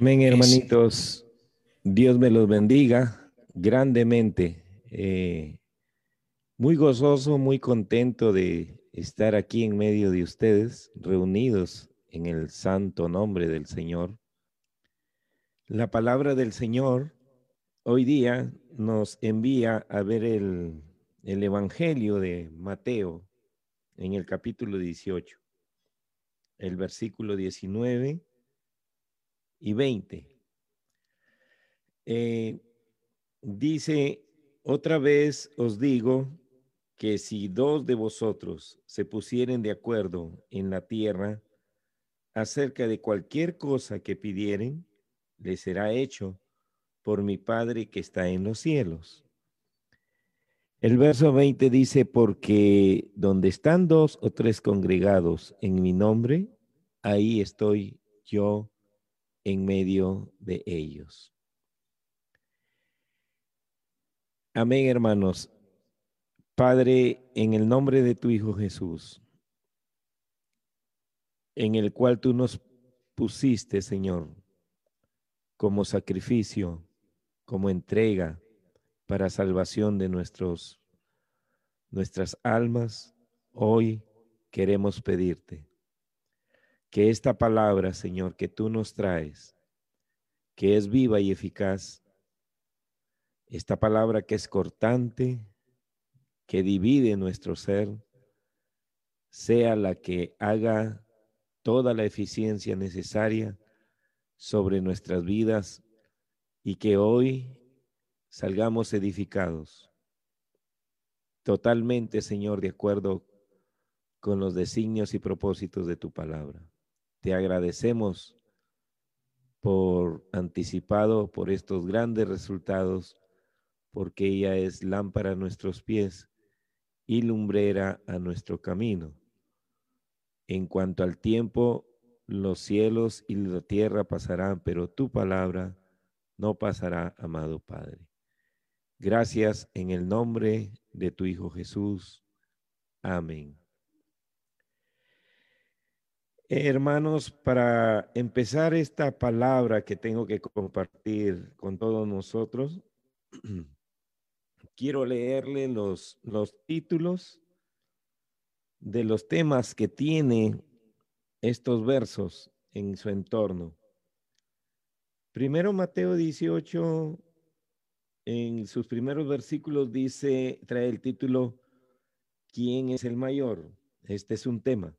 Amén, hermanitos. Dios me los bendiga grandemente. Eh, muy gozoso, muy contento de estar aquí en medio de ustedes, reunidos en el santo nombre del Señor. La palabra del Señor hoy día nos envía a ver el, el Evangelio de Mateo en el capítulo 18, el versículo 19 y 20. Eh, dice, otra vez os digo que si dos de vosotros se pusieren de acuerdo en la tierra acerca de cualquier cosa que pidieren, les será hecho por mi Padre que está en los cielos. El verso 20 dice, porque donde están dos o tres congregados en mi nombre, ahí estoy yo en medio de ellos. Amén, hermanos. Padre, en el nombre de tu Hijo Jesús, en el cual tú nos pusiste, Señor, como sacrificio, como entrega para salvación de nuestros nuestras almas, hoy queremos pedirte que esta palabra, Señor, que tú nos traes, que es viva y eficaz, esta palabra que es cortante, que divide nuestro ser, sea la que haga toda la eficiencia necesaria sobre nuestras vidas y que hoy salgamos edificados totalmente, Señor, de acuerdo con los designios y propósitos de tu palabra. Te agradecemos por anticipado por estos grandes resultados, porque ella es lámpara a nuestros pies y lumbrera a nuestro camino. En cuanto al tiempo, los cielos y la tierra pasarán, pero tu palabra no pasará, amado Padre. Gracias en el nombre de tu Hijo Jesús. Amén. Hermanos, para empezar esta palabra que tengo que compartir con todos nosotros, quiero leerle los, los títulos de los temas que tiene estos versos en su entorno. Primero Mateo 18, en sus primeros versículos dice, trae el título, ¿quién es el mayor? Este es un tema.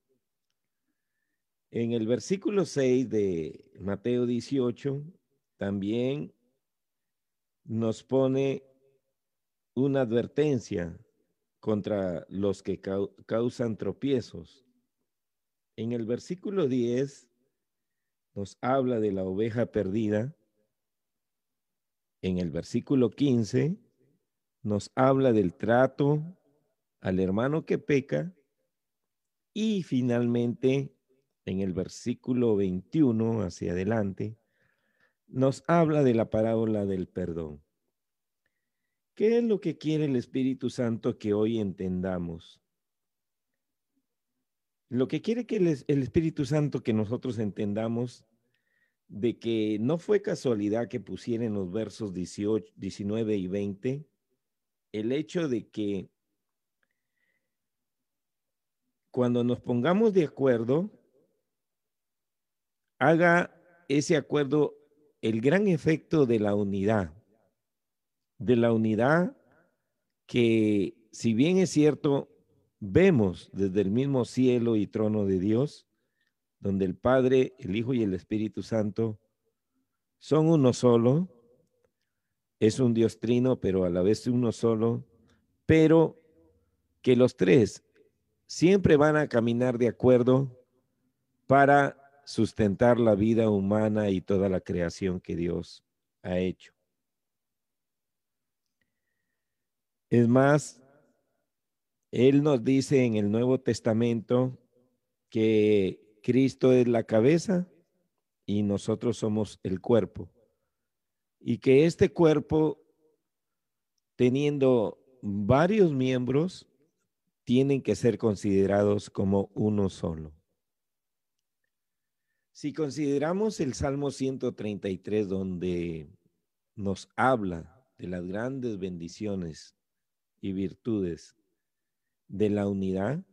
En el versículo 6 de Mateo 18 también nos pone una advertencia contra los que causan tropiezos. En el versículo 10 nos habla de la oveja perdida. En el versículo 15 nos habla del trato al hermano que peca. Y finalmente en el versículo 21 hacia adelante, nos habla de la parábola del perdón. ¿Qué es lo que quiere el Espíritu Santo que hoy entendamos? Lo que quiere que el, Espíritu Santo que nosotros entendamos de que no fue casualidad que pusiera en los versos 18, 19 y 20 el hecho de que cuando nos pongamos de acuerdo, haga ese acuerdo el gran efecto de la unidad, de la unidad que si bien es cierto, vemos desde el mismo cielo y trono de Dios, donde el Padre, el Hijo y el Espíritu Santo son uno solo, es un Dios trino, pero a la vez uno solo, pero que los tres siempre van a caminar de acuerdo para sustentar la vida humana y toda la creación que Dios ha hecho. Es más, Él nos dice en el Nuevo Testamento que Cristo es la cabeza y nosotros somos el cuerpo. Y que este cuerpo, teniendo varios miembros, tienen que ser considerados como uno solo. Si consideramos el Salmo 133, donde nos habla de las grandes bendiciones y virtudes de la unidad,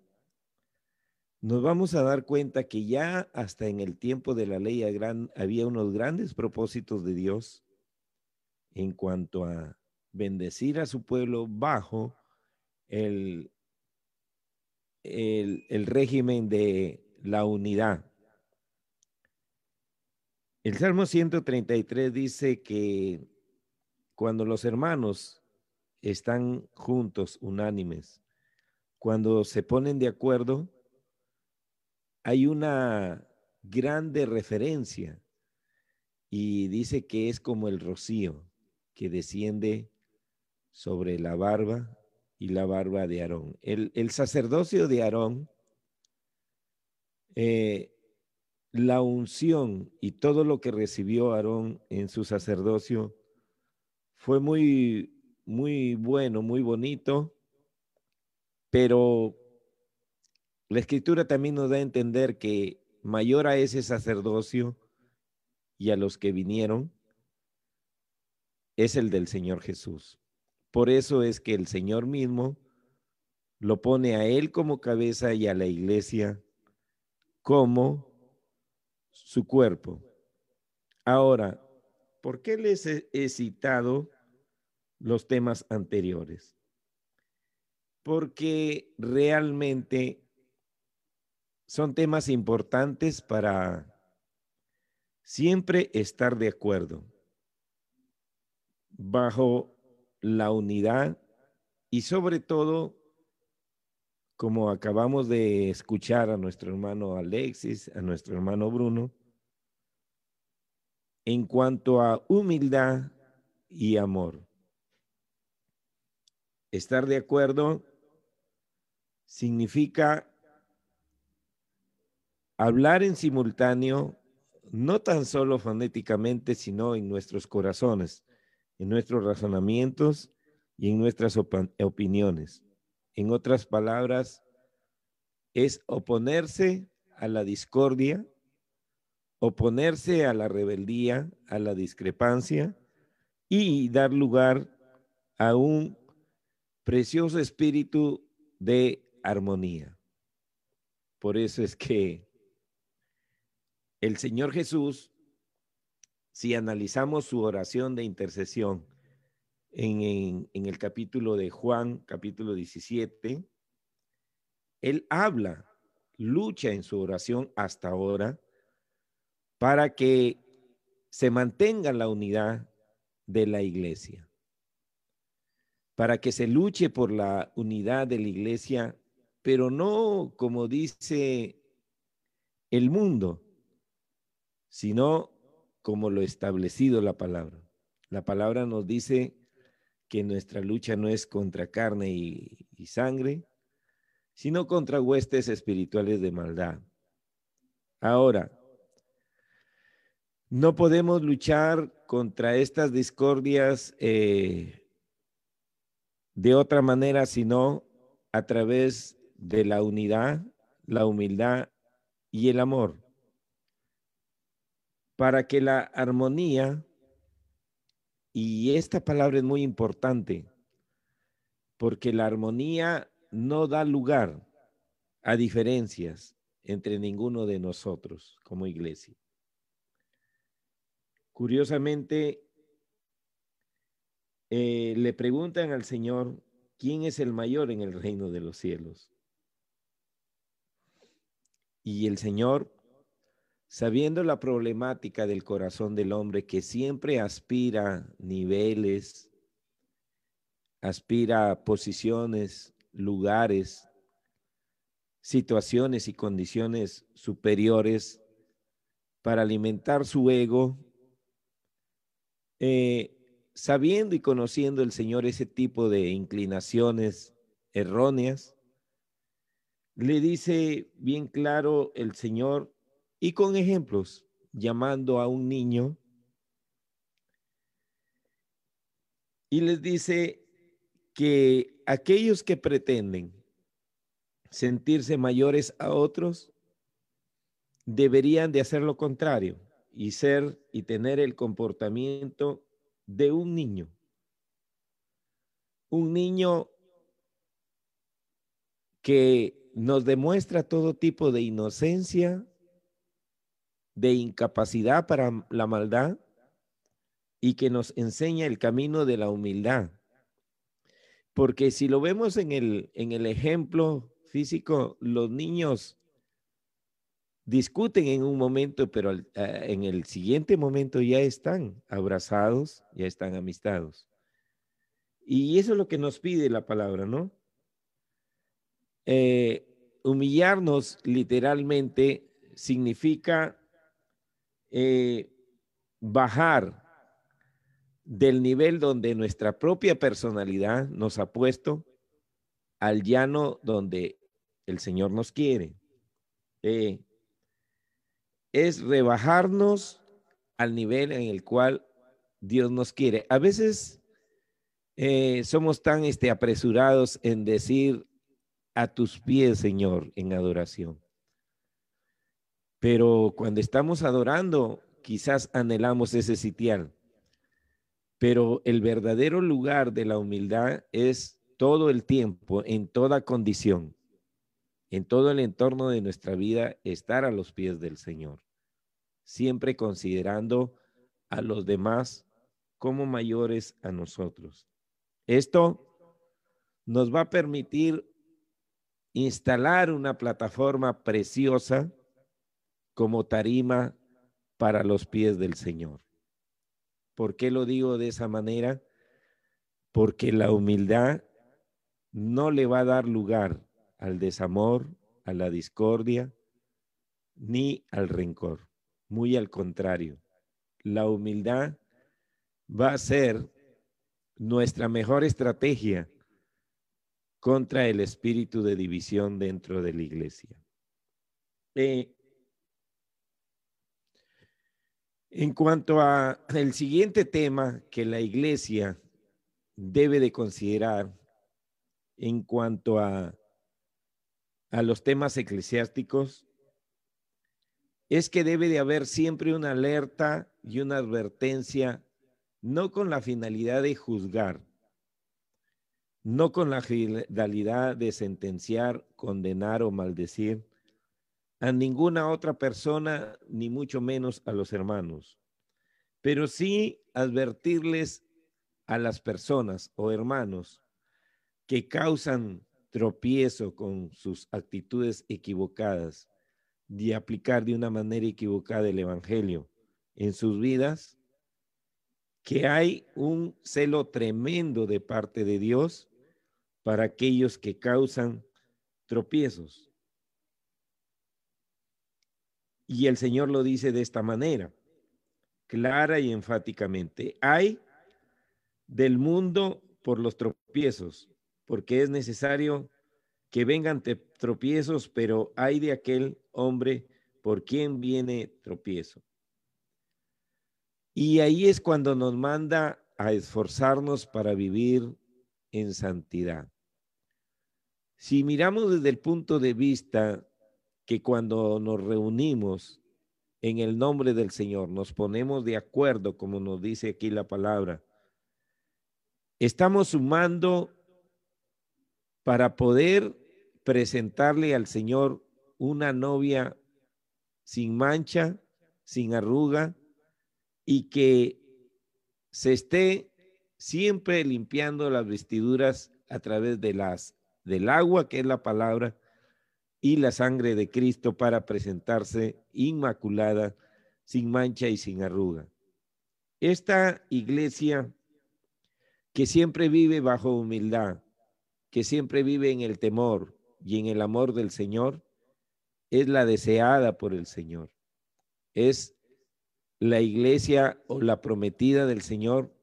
nos vamos a dar cuenta que ya hasta en el tiempo de la ley había unos grandes propósitos de Dios en cuanto a bendecir a su pueblo bajo el, el, régimen de la unidad. El Salmo 133 dice que cuando los hermanos están juntos, unánimes, cuando se ponen de acuerdo, hay una grande referencia y dice que es como el rocío que desciende sobre la barba y la barba de Aarón. El, sacerdocio de Aarón, eh, la unción y todo lo que recibió Aarón en su sacerdocio fue muy, muy bueno, muy bonito, pero la escritura también nos da a entender que mayor a ese sacerdocio y a los que vinieron es el del Señor Jesús. Por eso es que el Señor mismo lo pone a Él como cabeza y a la iglesia como su cuerpo. Ahora, ¿por qué les he citado los temas anteriores? Porque realmente son temas importantes para siempre estar de acuerdo bajo la unidad y sobre todo, como acabamos de escuchar a nuestro hermano Alexis, a nuestro hermano Bruno, en cuanto a humildad y amor. Estar de acuerdo significa hablar en simultáneo, no tan solo fonéticamente, sino en nuestros corazones, en nuestros razonamientos y en nuestras opiniones. En otras palabras, es oponerse a la discordia, oponerse a la rebeldía, a la discrepancia y dar lugar a un precioso espíritu de armonía. Por eso es que el Señor Jesús, si analizamos su oración de intercesión en, el capítulo de Juan, capítulo 17, Él habla, lucha en su oración hasta ahora para que se mantenga la unidad de la iglesia, para que se luche por la unidad de la iglesia, pero no como dice el mundo, sino como lo establecido la palabra. La palabra nos dice que nuestra lucha no es contra carne y, sangre, sino contra huestes espirituales de maldad. Ahora, no podemos luchar contra estas discordias eh, de otra manera, sino a través de la unidad, la humildad y el amor para que la armonía, y esta palabra es muy importante, porque la armonía no da lugar a diferencias entre ninguno de nosotros como iglesia. Curiosamente, eh, le preguntan al Señor, ¿quién es el mayor en el reino de los cielos? Y el Señor sabiendo la problemática del corazón del hombre que siempre aspira niveles, aspira posiciones, lugares, situaciones y condiciones superiores para alimentar su ego, eh, sabiendo y conociendo el Señor ese tipo de inclinaciones erróneas, le dice bien claro el Señor, y con ejemplos, llamando a un niño y les dice que aquellos que pretenden sentirse mayores a otros deberían de hacer lo contrario y ser y tener el comportamiento de un niño. Un niño que nos demuestra todo tipo de inocencia, de incapacidad para la maldad y que nos enseña el camino de la humildad. Porque si lo vemos en el, en el ejemplo físico, los niños discuten en un momento, pero eh, en el siguiente momento ya están abrazados, ya están amistados. Y eso es lo que nos pide la palabra, ¿no? Eh, humillarnos literalmente significa eh, bajar del nivel donde nuestra propia personalidad nos ha puesto al llano donde el Señor nos quiere. Eh, es rebajarnos al nivel en el cual Dios nos quiere. A veces somos tan este, apresurados en decir, a tus pies, Señor, en adoración. Pero cuando estamos adorando, quizás anhelamos ese sitial. Pero el verdadero lugar de la humildad es todo el tiempo, en toda condición, en todo el entorno de nuestra vida, estar a los pies del Señor, siempre considerando a los demás como mayores a nosotros. Esto nos va a permitir instalar una plataforma preciosa como tarima para los pies del Señor. ¿Por qué lo digo de esa manera? Porque la humildad no le va a dar lugar al desamor, a la discordia, ni al rencor. Muy al contrario, la humildad va a ser nuestra mejor estrategia contra el espíritu de división dentro de la iglesia. Eh, en cuanto a el siguiente tema que la iglesia debe de considerar en cuanto a, a los temas eclesiásticos, es que debe de haber siempre una alerta y una advertencia, no con la finalidad de juzgar, no con la finalidad de sentenciar, condenar o maldecir a ninguna otra persona, ni mucho menos a los hermanos, pero sí advertirles a las personas o hermanos que causan tropiezo con sus actitudes equivocadas de aplicar de una manera equivocada el Evangelio en sus vidas, que hay un celo tremendo de parte de Dios para aquellos que causan tropiezos. Y el Señor lo dice de esta manera, clara y enfáticamente. Hay del mundo por los tropiezos, porque es necesario que vengan tropiezos, pero hay de aquel hombre por quien viene tropiezo. Y ahí es cuando nos manda a esforzarnos para vivir en santidad. Si miramos desde el punto de vista que cuando nos reunimos en el nombre del Señor, nos ponemos de acuerdo, como nos dice aquí la palabra, estamos sumando para poder presentarle al Señor una novia sin mancha, sin arruga y que se esté siempre limpiando las vestiduras a través de las del agua que es la palabra y la sangre de Cristo para presentarse inmaculada, sin mancha y sin arruga. Esta iglesia que siempre vive bajo humildad, que siempre vive en el temor y en el amor del Señor, es la deseada por el Señor. Es la iglesia o la prometida del Señor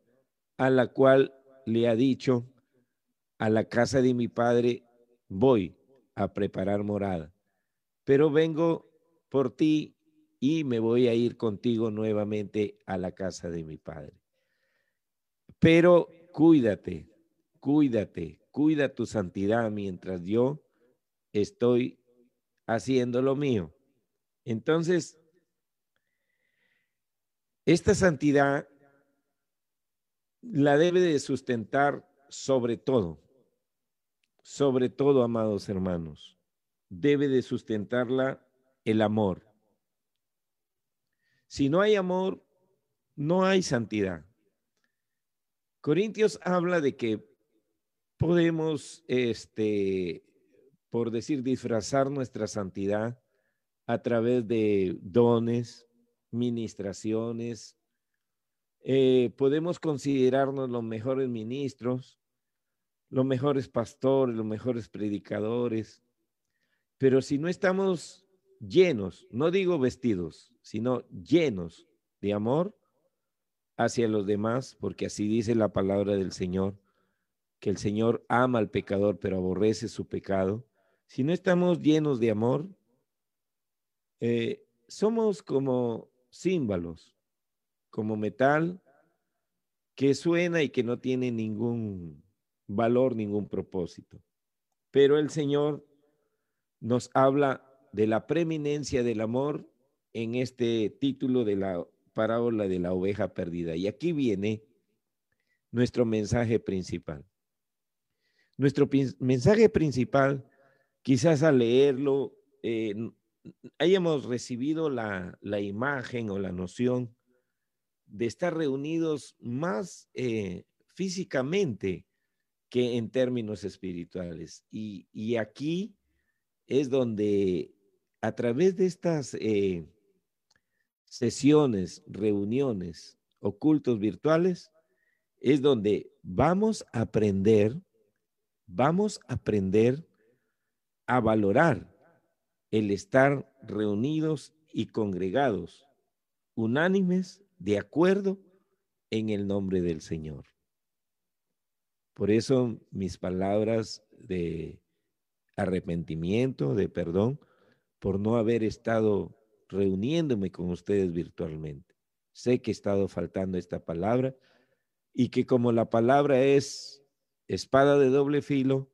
a la cual le ha dicho, a la casa de mi padre voy a preparar morada, pero vengo por ti y me voy a ir contigo nuevamente a la casa de mi padre. Pero cuídate, cuídate, cuida tu santidad mientras yo estoy haciendo lo mío. Entonces, esta santidad la debe de sustentar sobre todo, sobre todo, amados hermanos, debe de sustentarla el amor. Si no hay amor, no hay santidad. Corintios habla de que podemos, este, por decir, disfrazar nuestra santidad a través de dones, ministraciones. Eh, podemos considerarnos los mejores ministros, los mejores pastores, los mejores predicadores, pero si no estamos llenos, no digo vestidos, sino llenos de amor hacia los demás, porque así dice la palabra del Señor, que el Señor ama al pecador, pero aborrece su pecado. Si no estamos llenos de amor, eh, somos como címbalos, como metal que suena y que no tiene ningún valor, ningún propósito. Pero el Señor nos habla de la preeminencia del amor en este título de la parábola de la oveja perdida. Y aquí viene nuestro mensaje principal. Nuestro mensaje principal, quizás al leerlo, eh, hayamos recibido la, imagen o la noción de estar reunidos más eh, físicamente que en términos espirituales. Y, aquí es donde a través de estas eh, sesiones, reuniones, ocultos virtuales, es donde vamos a aprender, vamos a aprender a valorar el estar reunidos y congregados, unánimes, de acuerdo en el nombre del Señor. Por eso mis palabras de arrepentimiento, de perdón, por no haber estado reuniéndome con ustedes virtualmente. Sé que he estado faltando esta palabra y que como la palabra es espada de doble filo,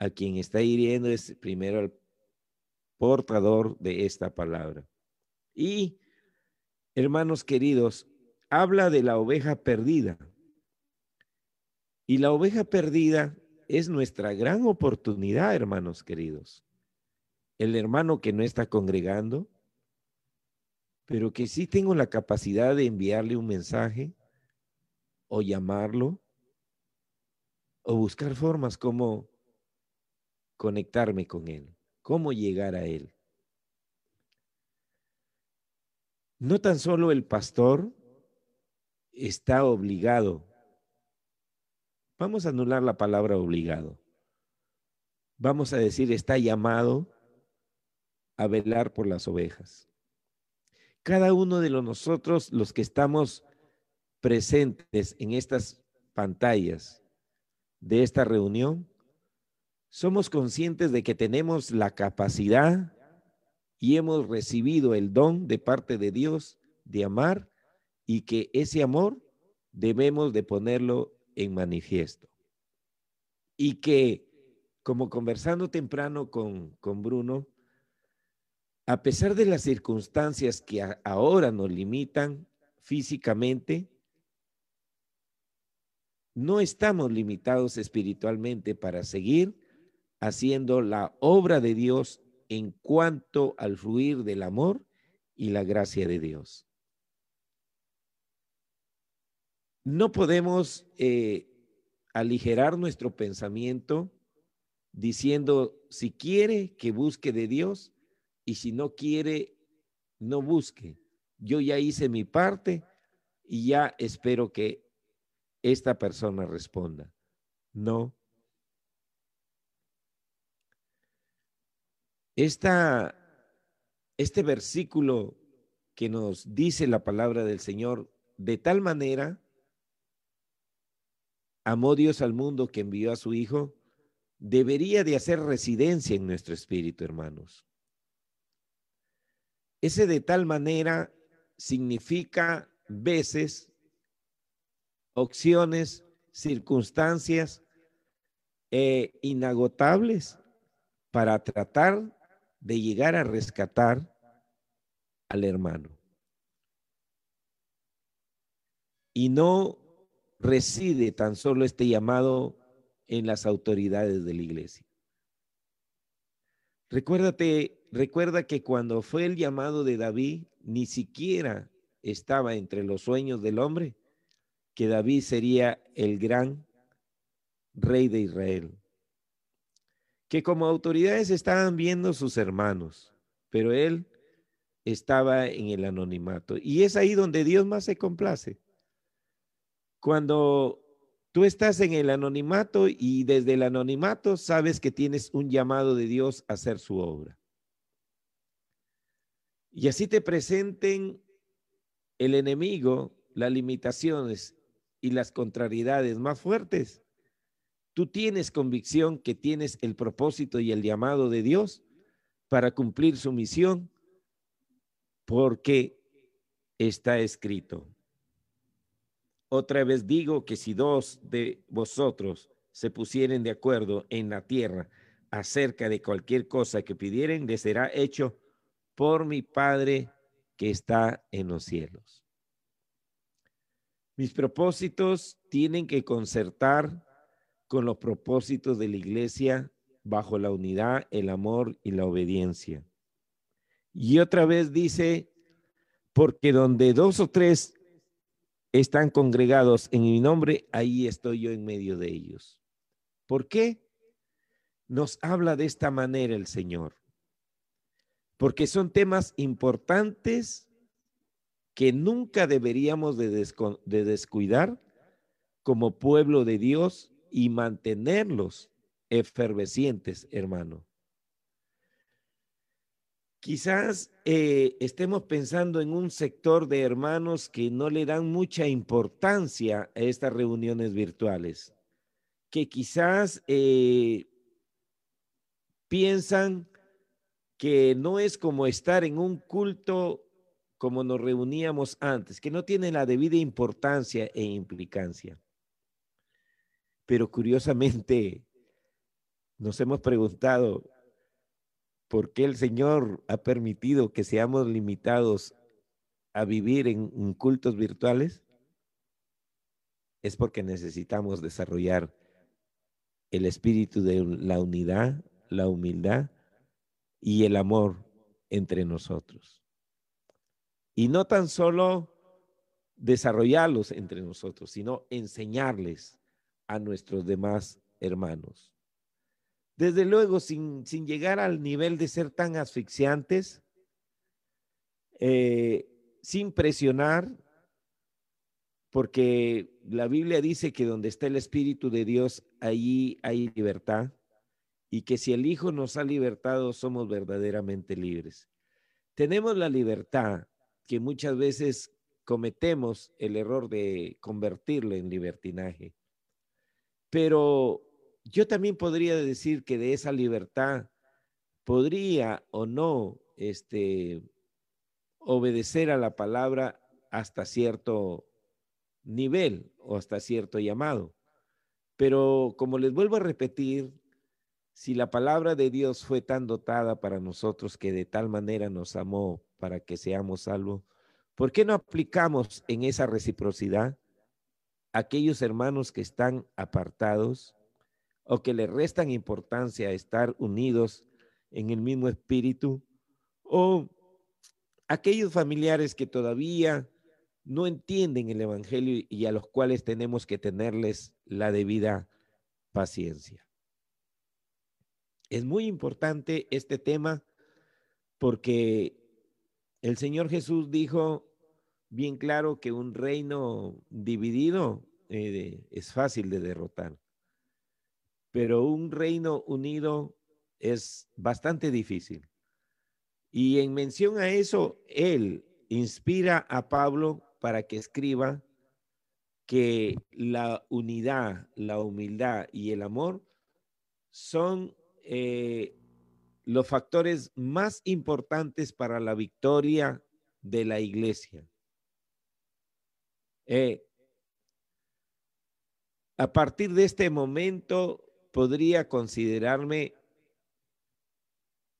a quien está hiriendo es primero al portador de esta palabra. Y, hermanos queridos, habla de la oveja perdida. Y la oveja perdida es nuestra gran oportunidad, hermanos queridos. El hermano que no está congregando, pero que sí tengo la capacidad de enviarle un mensaje o llamarlo o buscar formas como conectarme con él cómo llegar a Él. No tan solo el pastor está obligado, vamos a anular la palabra obligado, vamos a decir está llamado a velar por las ovejas. Cada uno de nosotros, los que estamos presentes en estas pantallas de esta reunión, somos conscientes de que tenemos la capacidad y hemos recibido el don de parte de Dios de amar y que ese amor debemos de ponerlo en manifiesto. Y que, como conversando temprano con, con Bruno, a pesar de las circunstancias que ahora nos limitan físicamente, no estamos limitados espiritualmente para seguir haciendo la obra de Dios en cuanto al fluir del amor y la gracia de Dios. No podemos eh, aligerar nuestro pensamiento diciendo, si quiere, que busque de Dios, y si no quiere, no busque. Yo ya hice mi parte y ya espero que esta persona responda. No, Esta, este versículo que nos dice la palabra del Señor, de tal manera amó Dios al mundo que envió a su Hijo, debería de hacer residencia en nuestro espíritu, hermanos. Ese de tal manera significa veces, opciones, circunstancias eh, inagotables para tratar de llegar a rescatar al hermano. Y no reside tan solo este llamado en las autoridades de la iglesia. Recuérdate, recuerda que cuando fue el llamado de David, ni siquiera estaba entre los sueños del hombre que David sería el gran rey de Israel. Que como autoridades estaban viendo sus hermanos, pero él estaba en el anonimato. Y es ahí donde Dios más se complace. Cuando tú estás en el anonimato y desde el anonimato sabes que tienes un llamado de Dios a hacer su obra. Y así te presenten el enemigo, las limitaciones y las contrariedades más fuertes. Tú tienes convicción que tienes el propósito y el llamado de Dios para cumplir su misión porque está escrito. Otra vez digo que si dos de vosotros se pusieren de acuerdo en la tierra acerca de cualquier cosa que pidieren, les será hecho por mi Padre que está en los cielos. Mis propósitos tienen que concertar con los propósitos de la iglesia bajo la unidad, el amor y la obediencia. Y otra vez dice, porque donde dos o tres están congregados en mi nombre, ahí estoy yo en medio de ellos. ¿Por qué? Nos habla de esta manera el Señor. Porque son temas importantes que nunca deberíamos de, descuidar como pueblo de Dios y mantenerlos efervescientes, hermano. Quizás eh, estemos pensando en un sector de hermanos que no le dan mucha importancia a estas reuniones virtuales, que quizás eh, piensan que no es como estar en un culto como nos reuníamos antes, que no tiene la debida importancia e implicancia. Pero curiosamente nos hemos preguntado por qué el Señor ha permitido que seamos limitados a vivir en, cultos virtuales. Es porque necesitamos desarrollar el espíritu de la unidad, la humildad y el amor entre nosotros. Y no tan solo desarrollarlos entre nosotros, sino enseñarles a nuestros demás hermanos. Desde luego, sin, llegar al nivel de ser tan asfixiantes, eh, sin presionar, porque la Biblia dice que donde está el Espíritu de Dios, allí hay libertad, y que si el Hijo nos ha libertado, somos verdaderamente libres. Tenemos la libertad que muchas veces cometemos el error de convertirlo en libertinaje. Pero yo también podría decir que de esa libertad podría o no este, obedecer a la palabra hasta cierto nivel o hasta cierto llamado. Pero como les vuelvo a repetir, si la palabra de Dios fue tan dotada para nosotros que de tal manera nos amó para que seamos salvos, ¿por qué no aplicamos en esa reciprocidad aquellos hermanos que están apartados o que le restan importancia a estar unidos en el mismo espíritu o aquellos familiares que todavía no entienden el Evangelio y a los cuales tenemos que tenerles la debida paciencia. Es muy importante este tema porque el Señor Jesús dijo bien claro que un reino dividido eh, es fácil de derrotar, pero un reino unido es bastante difícil. Y en mención a eso, él inspira a Pablo para que escriba que la unidad, la humildad y el amor son eh, los factores más importantes para la victoria de la iglesia. Eh, a partir de este momento podría considerarme,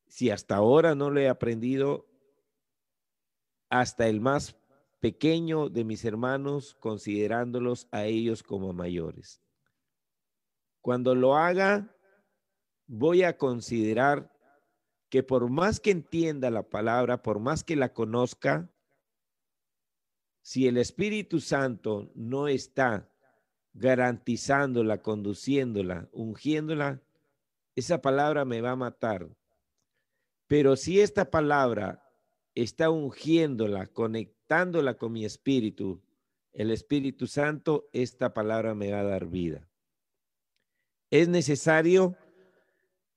si hasta ahora no lo he aprendido, hasta el más pequeño de mis hermanos, considerándolos a ellos como mayores. Cuando lo haga, voy a considerar que por más que entienda la palabra, por más que la conozca, si el Espíritu Santo no está garantizándola, conduciéndola, ungiéndola, esa palabra me va a matar. Pero si esta palabra está ungiéndola, conectándola con mi espíritu, el Espíritu Santo, esta palabra me va a dar vida. Es necesario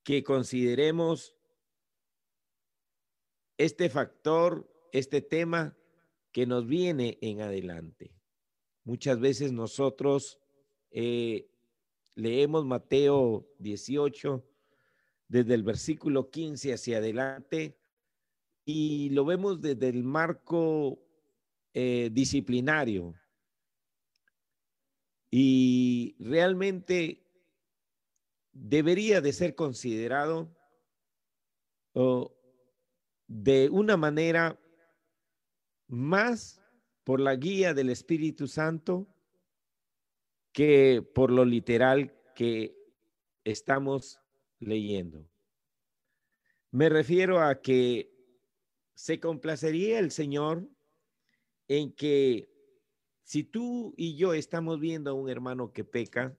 que consideremos este factor, este tema que nos viene en adelante. Muchas veces nosotros eh, leemos Mateo 18 desde el versículo 15 hacia adelante y lo vemos desde el marco eh, disciplinario. Y realmente debería de ser considerado de una manera más por la guía del Espíritu Santo que por lo literal que estamos leyendo. Me refiero a que se complacería el Señor en que si tú y yo estamos viendo a un hermano que peca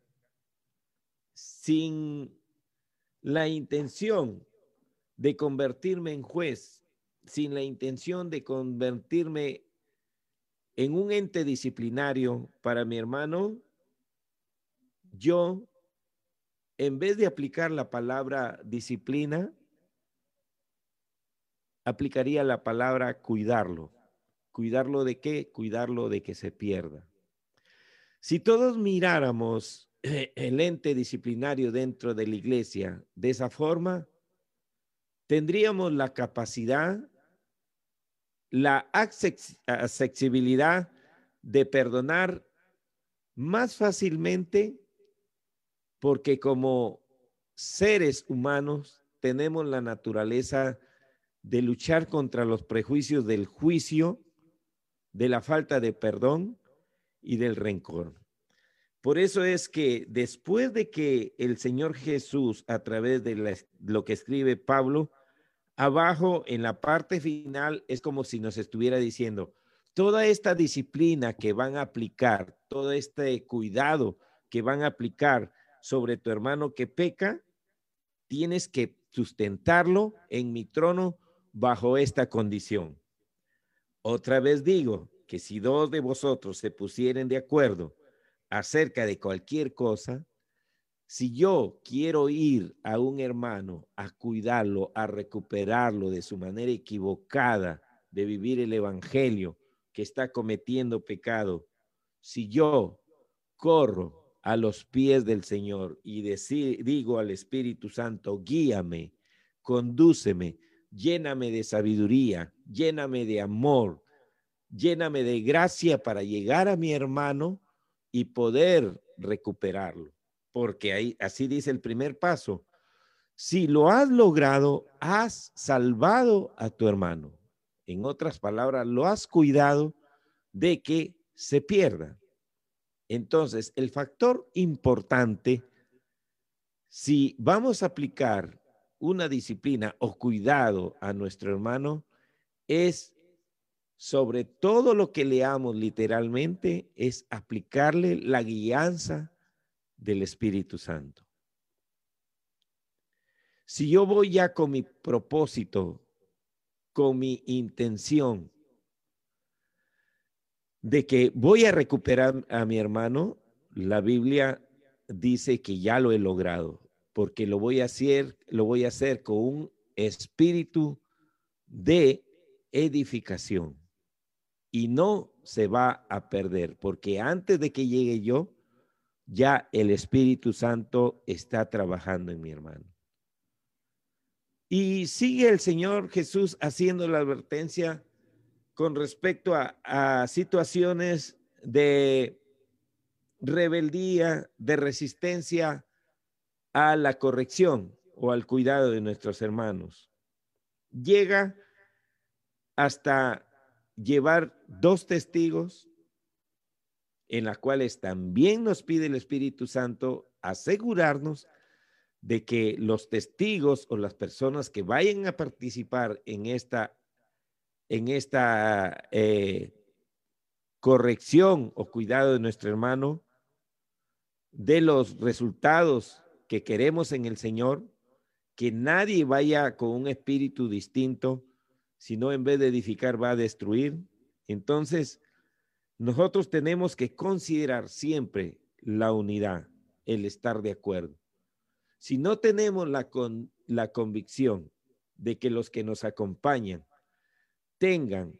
sin la intención de convertirme en juez, sin la intención de convertirme en un ente disciplinario para mi hermano, yo, en vez de aplicar la palabra disciplina, aplicaría la palabra cuidarlo. ¿Cuidarlo de qué? Cuidarlo de que se pierda. Si todos miráramos el ente disciplinario dentro de la iglesia de esa forma, tendríamos la capacidad, la accesibilidad de perdonar más fácilmente porque como seres humanos tenemos la naturaleza de luchar contra los prejuicios del juicio, de la falta de perdón y del rencor. Por eso es que después de que el Señor Jesús, a través de lo que escribe Pablo, abajo en la parte final es como si nos estuviera diciendo, toda esta disciplina que van a aplicar, todo este cuidado que van a aplicar sobre tu hermano que peca, tienes que sustentarlo en mi trono bajo esta condición. Otra vez digo que si dos de vosotros se pusieren de acuerdo acerca de cualquier cosa, si yo quiero ir a un hermano a cuidarlo, a recuperarlo de su manera equivocada de vivir el Evangelio que está cometiendo pecado, si yo corro a los pies del Señor y digo al Espíritu Santo, guíame, condúceme, lléname de sabiduría, lléname de amor, lléname de gracia para llegar a mi hermano y poder recuperarlo porque ahí, así dice el primer paso. Si lo has logrado, has salvado a tu hermano. En otras palabras, lo has cuidado de que se pierda. Entonces, el factor importante, si vamos a aplicar una disciplina o cuidado a nuestro hermano, es sobre todo lo que leamos literalmente, es aplicarle la guianza del Espíritu Santo. Si yo voy ya con mi propósito, con mi intención de que voy a recuperar a mi hermano, la Biblia dice que ya lo he logrado, porque lo voy a hacer, lo voy a hacer con un espíritu de edificación y no se va a perder, porque antes de que llegue yo, ya el Espíritu Santo está trabajando en mi hermano. Y sigue el Señor Jesús haciendo la advertencia con respecto a, situaciones de rebeldía, de resistencia a la corrección o al cuidado de nuestros hermanos. Llega hasta llevar dos testigos en las cuales también nos pide el Espíritu Santo asegurarnos de que los testigos o las personas que vayan a participar en esta, en esta eh, corrección o cuidado de nuestro hermano, de los resultados que queremos en el Señor, que nadie vaya con un espíritu distinto, sino en vez de edificar va a destruir. Entonces, nosotros tenemos que considerar siempre la unidad, el estar de acuerdo. Si no tenemos la, con, la convicción de que los que nos acompañan tengan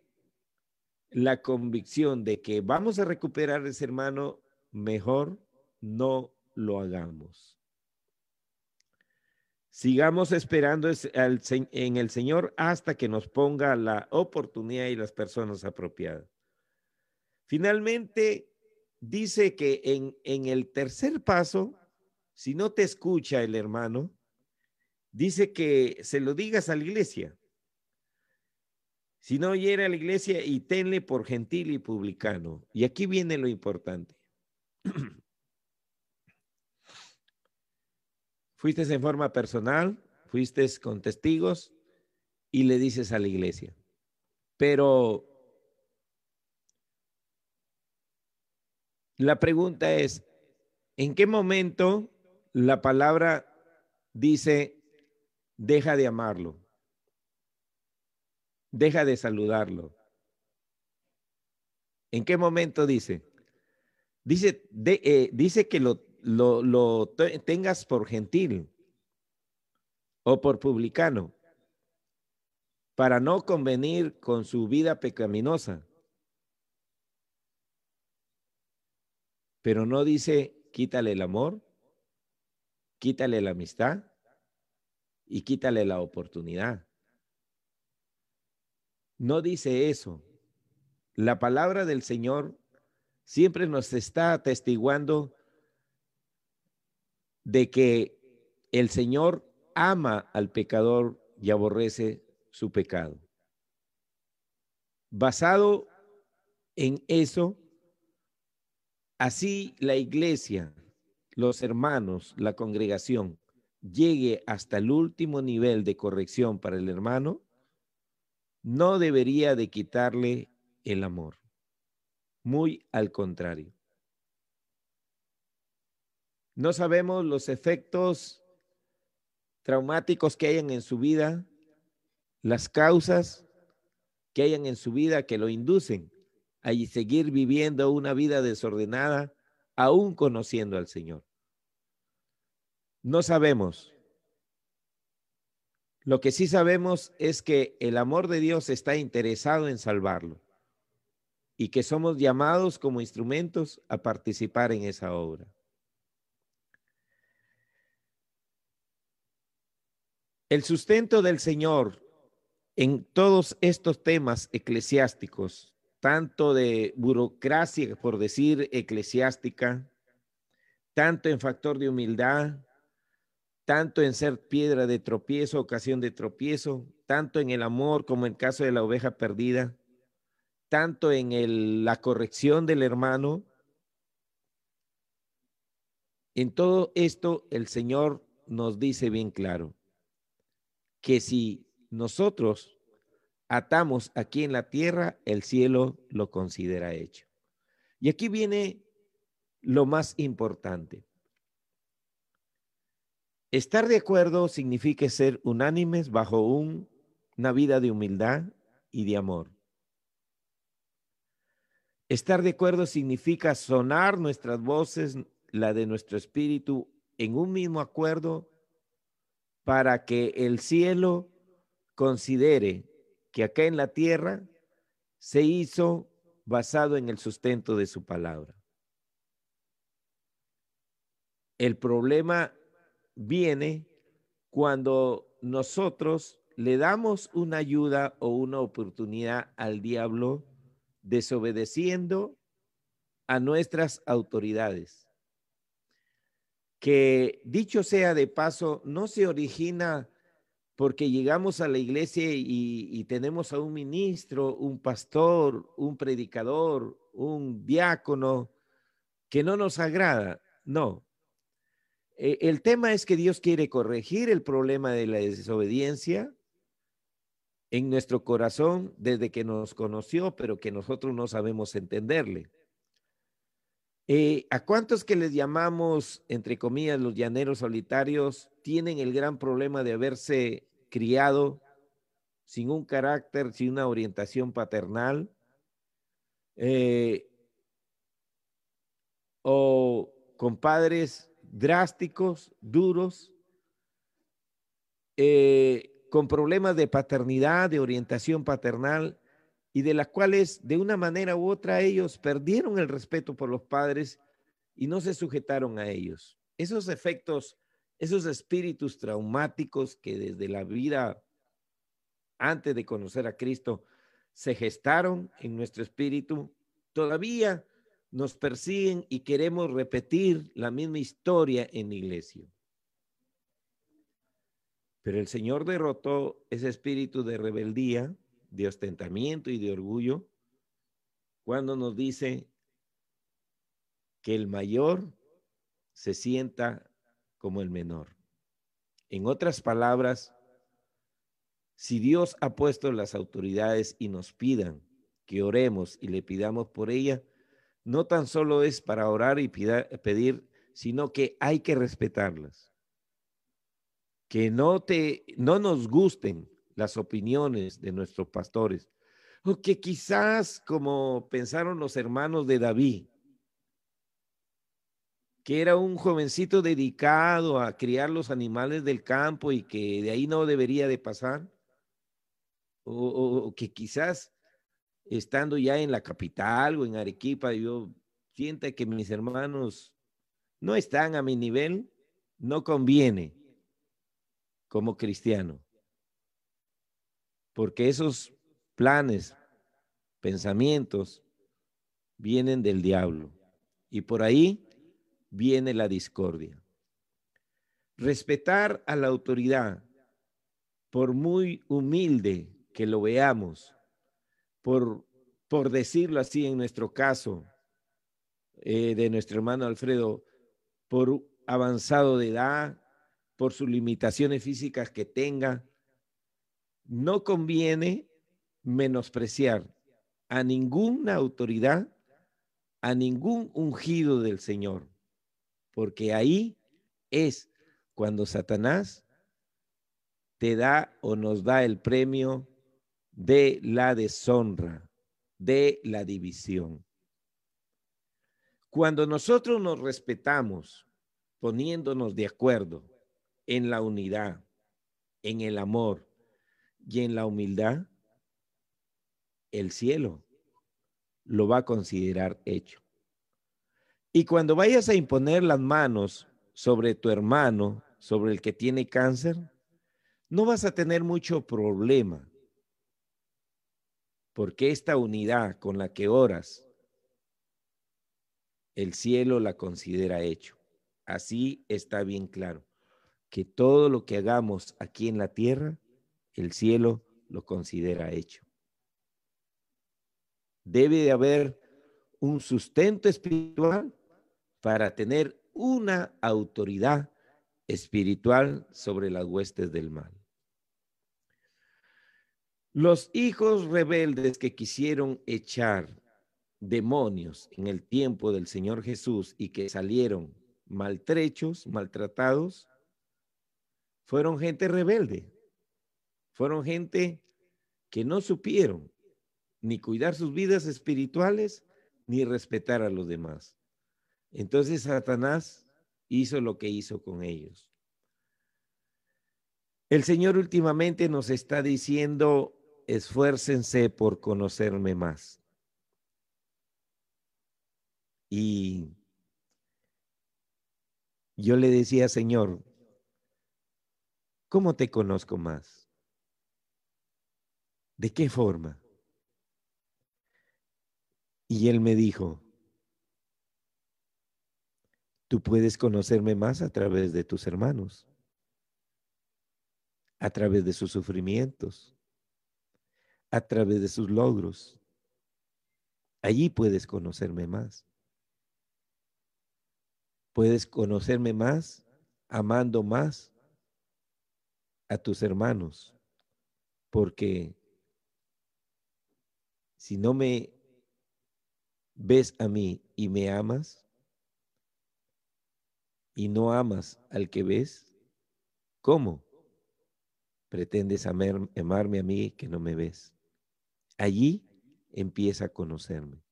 la convicción de que vamos a recuperar ese hermano, mejor no lo hagamos. Sigamos esperando en el Señor hasta que nos ponga la oportunidad y las personas apropiadas. Finalmente, dice que en, en el tercer paso, si no te escucha el hermano, dice que se lo digas a la iglesia. Si no oyera a la iglesia y tenle por gentil y publicano. Y aquí viene lo importante. fuiste en forma personal, fuiste con testigos y le dices a la iglesia. Pero La pregunta es, ¿en qué momento la palabra dice, deja de amarlo? Deja de saludarlo. ¿En qué momento dice? Dice, eh, dice que lo tengas por gentil o por publicano para no convenir con su vida pecaminosa. pero no dice quítale el amor, quítale la amistad y quítale la oportunidad. No dice eso. La palabra del Señor siempre nos está atestiguando de que el Señor ama al pecador y aborrece su pecado. Basado en eso, Así la iglesia, los hermanos, la congregación, llegue hasta el último nivel de corrección para el hermano, no debería de quitarle el amor. Muy al contrario. No sabemos los efectos traumáticos que hayan en su vida, las causas que hayan en su vida que lo inducen a seguir viviendo una vida desordenada, aún conociendo al Señor. No sabemos. Lo que sí sabemos es que el amor de Dios está interesado en salvarlo y que somos llamados como instrumentos a participar en esa obra. El sustento del Señor en todos estos temas eclesiásticos tanto de burocracia, por decir, eclesiástica, tanto en factor de humildad, tanto en ser piedra de tropiezo, ocasión de tropiezo, tanto en el amor como en caso de la oveja perdida, tanto en la corrección del hermano. En todo esto el Señor nos dice bien claro que si nosotros atamos aquí en la tierra, el cielo lo considera hecho. Y aquí viene lo más importante. Estar de acuerdo significa ser unánimes bajo una vida de humildad y de amor. Estar de acuerdo significa sonar nuestras voces, la de nuestro espíritu, en un mismo acuerdo para que el cielo considere que acá en la tierra se hizo basado en el sustento de su palabra. El problema viene cuando nosotros le damos una ayuda o una oportunidad al diablo desobedeciendo a nuestras autoridades. Que dicho sea de paso, no se origina porque llegamos a la iglesia y, tenemos a un ministro, un pastor, un predicador, un diácono que no nos agrada. No. E, el tema es que Dios quiere corregir el problema de la desobediencia en nuestro corazón desde que nos conoció, pero que nosotros no sabemos entenderle. Eh, ¿A cuántos que les llamamos, entre comillas, los llaneros solitarios, tienen el gran problema de haberse criado sin un carácter, sin una orientación paternal, eh, o con padres drásticos, duros, eh, con problemas de paternidad, de orientación paternal, y de las cuales de una manera u otra ellos perdieron el respeto por los padres y no se sujetaron a ellos. Esos efectos esos espíritus traumáticos que desde la vida antes de conocer a Cristo se gestaron en nuestro espíritu, todavía nos persiguen y queremos repetir la misma historia en iglesia. Pero el Señor derrotó ese espíritu de rebeldía, de ostentamiento y de orgullo cuando nos dice que el mayor se sienta como el menor. En otras palabras, si Dios ha puesto las autoridades y nos pidan que oremos y le pidamos por ella, no tan solo es para orar y pedir, sino que hay que respetarlas. Que no te no nos gusten las opiniones de nuestros pastores, o que quizás como pensaron los hermanos de David, que era un jovencito dedicado a criar los animales del campo y que de ahí no debería de pasar, o, que quizás estando ya en la capital o en Arequipa, yo sienta que mis hermanos no están a mi nivel, no conviene como cristiano. Porque esos planes, pensamientos, vienen del diablo. Y por ahí viene la discordia. Respetar a la autoridad, por muy humilde que lo veamos, por, por decirlo así en nuestro caso, eh, de nuestro hermano Alfredo, por avanzado de edad, por sus limitaciones físicas que tenga, no conviene menospreciar a ninguna autoridad, a ningún ungido del Señor porque ahí es cuando Satanás te da o nos da el premio de la deshonra, de la división. Cuando nosotros nos respetamos, poniéndonos de acuerdo en la unidad, en el amor y en la humildad, el cielo lo va a considerar hecho. Y cuando vayas a imponer las manos sobre tu hermano, sobre el que tiene cáncer, no vas a tener mucho problema, porque esta unidad con la que oras, el cielo la considera hecho. Así está bien claro, que todo lo que hagamos aquí en la tierra, el cielo lo considera hecho. Debe de haber un sustento espiritual para tener una autoridad espiritual sobre las huestes del mal. Los hijos rebeldes que quisieron echar demonios en el tiempo del Señor Jesús y que salieron maltrechos, maltratados, fueron gente rebelde, fueron gente que no supieron ni cuidar sus vidas espirituales ni respetar a los demás. Entonces Satanás hizo lo que hizo con ellos. El Señor últimamente nos está diciendo, esfuércense por conocerme más. Y yo le decía, Señor, ¿cómo te conozco más? ¿De qué forma? Y él me dijo, Tú puedes conocerme más a través de tus hermanos. a través de sus sufrimientos, a través de sus logros. Allí puedes conocerme más. Puedes conocerme más amando más a tus hermanos, porque si no me ves a mí y me amas, y no amas al que ves, ¿cómo pretendes amarme a mí que no me ves? Allí empieza a conocerme.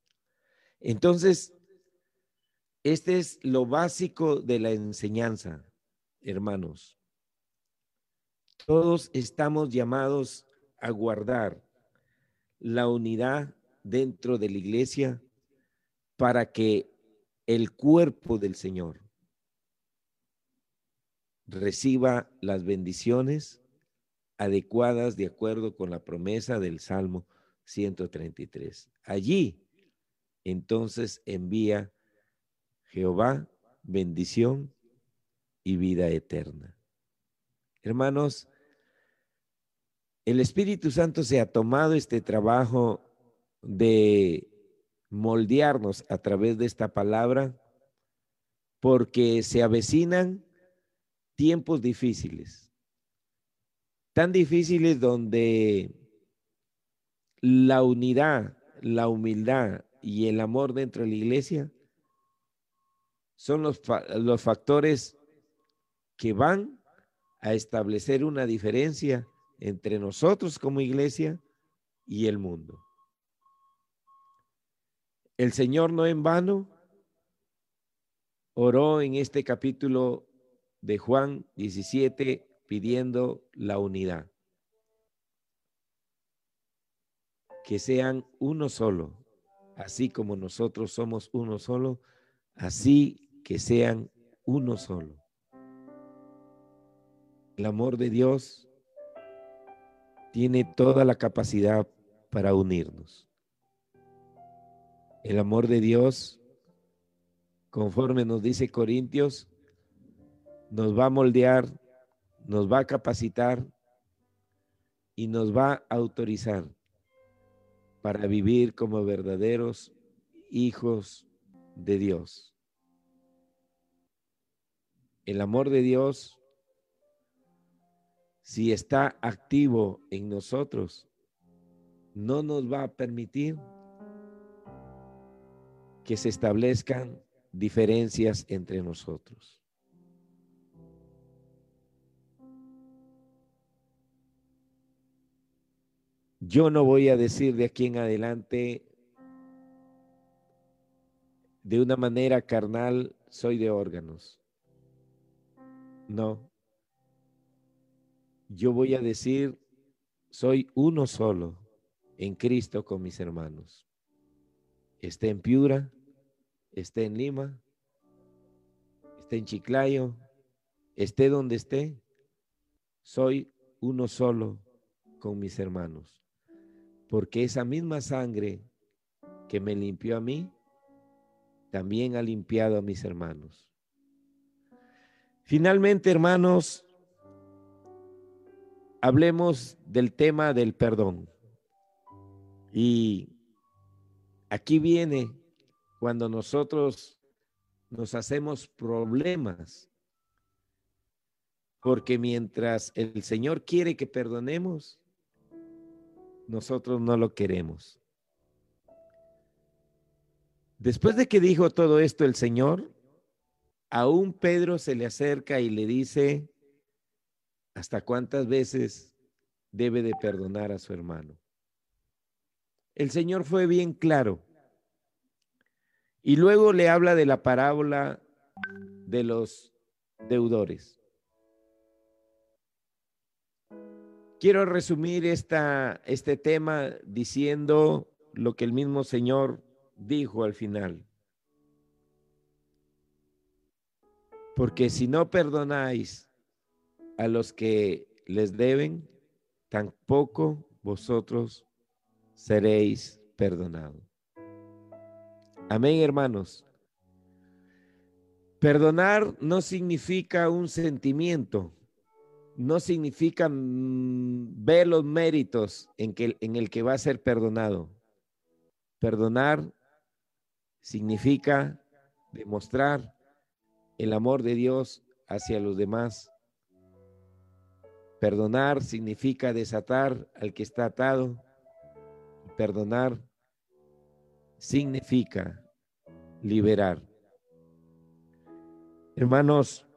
Entonces, este es lo básico de la enseñanza, hermanos. Todos estamos llamados a guardar la unidad dentro de la iglesia para que el cuerpo del Señor reciba las bendiciones adecuadas de acuerdo con la promesa del Salmo 133. Allí, entonces, envía Jehová bendición y vida eterna. Hermanos, el Espíritu Santo se ha tomado este trabajo de moldearnos a través de esta palabra porque se avecinan tiempos difíciles, tan difíciles donde la unidad, la humildad y el amor dentro de la iglesia son los, los factores que van a establecer una diferencia entre nosotros como iglesia y el mundo. El Señor no en vano oró en este capítulo de Juan 17 pidiendo la unidad. Que sean uno solo, así como nosotros somos uno solo, así que sean uno solo. El amor de Dios tiene toda la capacidad para unirnos. El amor de Dios, conforme nos dice Corintios, nos va a moldear, nos va a capacitar y nos va a autorizar para vivir como verdaderos hijos de Dios. El amor de Dios, si está activo en nosotros, no nos va a permitir que se establezcan diferencias entre nosotros. Yo no voy a decir de aquí en adelante de una manera carnal, soy de órganos. No. Yo voy a decir, soy uno solo en Cristo con mis hermanos. Esté en Piura, esté en Lima, esté en Chiclayo, esté donde esté, soy uno solo con mis hermanos porque esa misma sangre que me limpió a mí, también ha limpiado a mis hermanos. Finalmente, hermanos, hablemos del tema del perdón. Y aquí viene cuando nosotros nos hacemos problemas, porque mientras el Señor quiere que perdonemos, nosotros no lo queremos. Después de que dijo todo esto el Señor, aún Pedro se le acerca y le dice, ¿hasta cuántas veces debe de perdonar a su hermano? El Señor fue bien claro. Y luego le habla de la parábola de los deudores. Quiero resumir esta, este tema diciendo lo que el mismo Señor dijo al final. Porque si no perdonáis a los que les deben, tampoco vosotros seréis perdonados. Amén, hermanos. Perdonar no significa un sentimiento, no significa mm, ver los méritos en, que, en el que va a ser perdonado. Perdonar significa demostrar el amor de Dios hacia los demás. Perdonar significa desatar al que está atado. Perdonar significa liberar. Hermanos,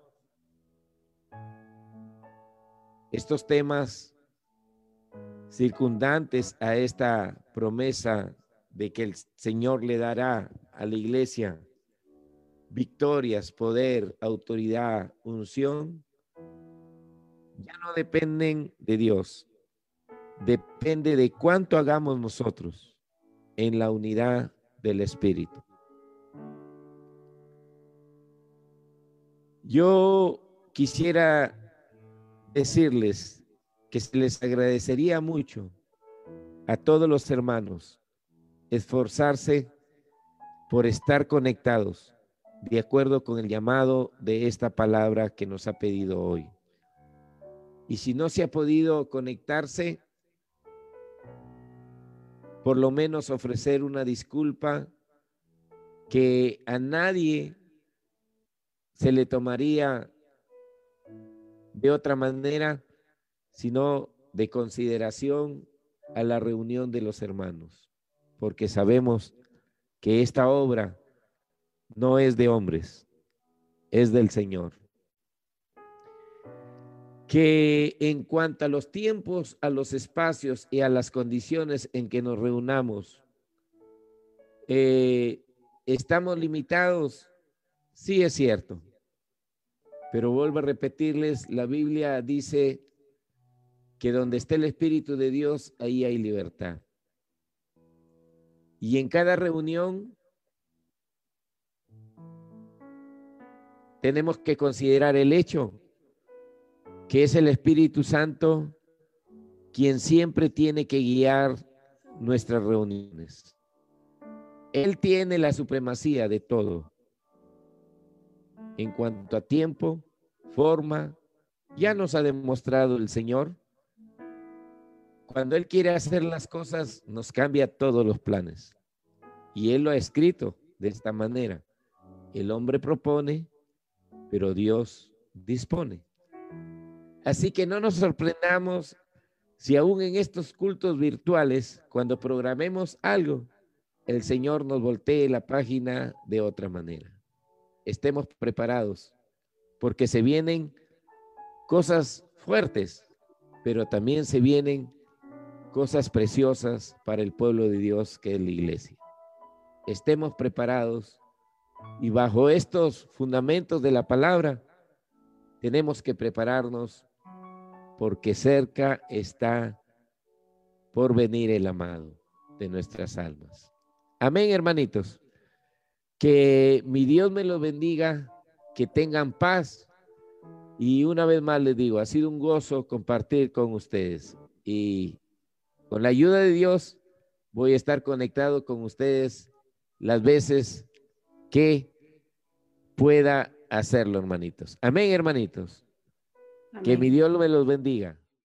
estos temas circundantes a esta promesa de que el Señor le dará a la iglesia victorias, poder, autoridad, unción, ya no dependen de Dios, depende de cuánto hagamos nosotros en la unidad del Espíritu. Yo quisiera decirles que les agradecería mucho a todos los hermanos esforzarse por estar conectados de acuerdo con el llamado de esta palabra que nos ha pedido hoy. Y si no se ha podido conectarse, por lo menos ofrecer una disculpa que a nadie se le tomaría de otra manera, sino de consideración a la reunión de los hermanos, porque sabemos que esta obra no es de hombres, es del Señor. Que en cuanto a los tiempos, a los espacios y a las condiciones en que nos reunamos, eh, estamos limitados, sí es cierto pero vuelvo a repetirles, la Biblia dice que donde esté el Espíritu de Dios, ahí hay libertad. Y en cada reunión tenemos que considerar el hecho que es el Espíritu Santo quien siempre tiene que guiar nuestras reuniones. Él tiene la supremacía de todo en cuanto a tiempo, forma, ya nos ha demostrado el Señor. Cuando Él quiere hacer las cosas, nos cambia todos los planes. Y Él lo ha escrito de esta manera. El hombre propone, pero Dios dispone. Así que no nos sorprendamos si aún en estos cultos virtuales, cuando programemos algo, el Señor nos voltee la página de otra manera estemos preparados, porque se vienen cosas fuertes, pero también se vienen cosas preciosas para el pueblo de Dios que es la iglesia. Estemos preparados y bajo estos fundamentos de la palabra tenemos que prepararnos porque cerca está por venir el amado de nuestras almas. Amén, hermanitos. Que mi Dios me los bendiga, que tengan paz. Y una vez más les digo, ha sido un gozo compartir con ustedes. Y con la ayuda de Dios voy a estar conectado con ustedes las veces que pueda hacerlo, hermanitos. Amén, hermanitos. Que mi Dios me los bendiga.